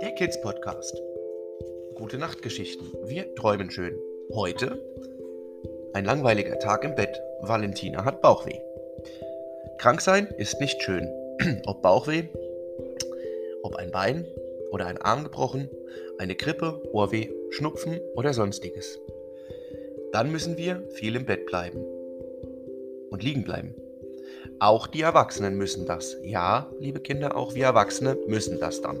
Der Kids Podcast. Gute Nachtgeschichten. Wir träumen schön. Heute ein langweiliger Tag im Bett. Valentina hat Bauchweh. Krank sein ist nicht schön. Ob Bauchweh, ob ein Bein oder ein Arm gebrochen, eine Grippe, Ohrweh, Schnupfen oder sonstiges. Dann müssen wir viel im Bett bleiben und liegen bleiben. Auch die Erwachsenen müssen das. Ja, liebe Kinder, auch wir Erwachsene müssen das dann.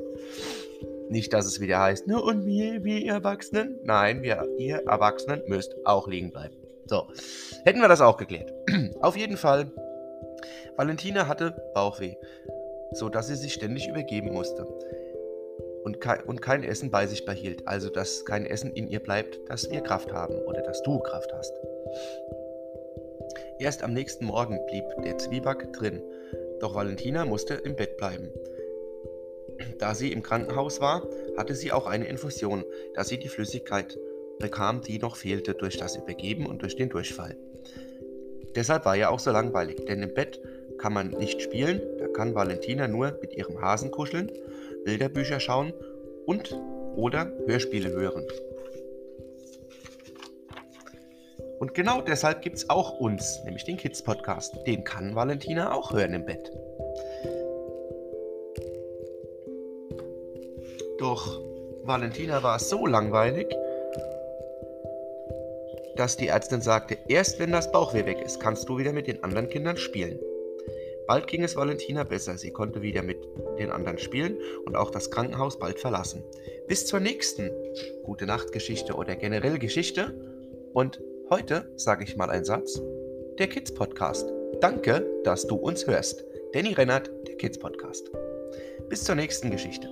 Nicht, dass es wieder heißt, nur und wir, wir Erwachsenen. Nein, wir, ihr Erwachsenen müsst auch liegen bleiben. So, hätten wir das auch geklärt. Auf jeden Fall, Valentina hatte Bauchweh, so dass sie sich ständig übergeben musste und kein, und kein Essen bei sich behielt. Also, dass kein Essen in ihr bleibt, dass wir Kraft haben oder dass du Kraft hast. Erst am nächsten Morgen blieb der Zwieback drin, doch Valentina musste im Bett bleiben. Da sie im Krankenhaus war, hatte sie auch eine Infusion, da sie die Flüssigkeit bekam, die noch fehlte durch das Übergeben und durch den Durchfall. Deshalb war ja auch so langweilig, denn im Bett kann man nicht spielen, da kann Valentina nur mit ihrem Hasen kuscheln, Bilderbücher schauen und oder Hörspiele hören. Und genau deshalb gibt es auch uns, nämlich den Kids Podcast. Den kann Valentina auch hören im Bett. Doch Valentina war so langweilig, dass die Ärztin sagte, erst wenn das Bauchweh weg ist, kannst du wieder mit den anderen Kindern spielen. Bald ging es Valentina besser, sie konnte wieder mit den anderen spielen und auch das Krankenhaus bald verlassen. Bis zur nächsten Gute Nacht Geschichte oder generell Geschichte und Heute sage ich mal einen Satz. Der Kids Podcast. Danke, dass du uns hörst. Danny Rennert, der Kids Podcast. Bis zur nächsten Geschichte.